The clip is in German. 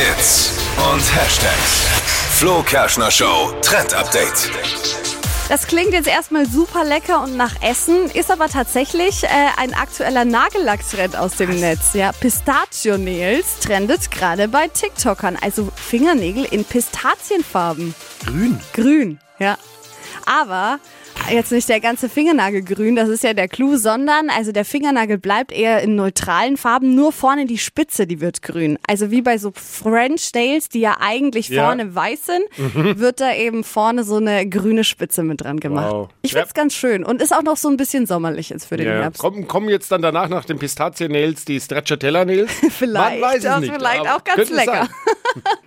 Hits und Hashtags. Flo Kerschner Show Trend Update. Das klingt jetzt erstmal super lecker und nach Essen, ist aber tatsächlich äh, ein aktueller Nagellacktrend aus dem Netz. Ja, Pistachio-Nails trendet gerade bei TikTokern, also Fingernägel in Pistazienfarben. Grün. Grün, ja. Aber jetzt nicht der ganze Fingernagel grün, das ist ja der Clou, sondern also der Fingernagel bleibt eher in neutralen Farben, nur vorne die Spitze, die wird grün. Also wie bei so French Nails, die ja eigentlich Ja. vorne weiß sind, wird da eben vorne so eine grüne Spitze mit dran gemacht. Wow. Ich Ja. find's ganz schön und ist auch noch so ein bisschen sommerlich jetzt für den Ja. Herbst. Kommen, kommen jetzt dann danach nach den Pistazien-Nails die Stracciatella-Nails? Vielleicht, Man weiß es das nicht. vielleicht auch ganz lecker.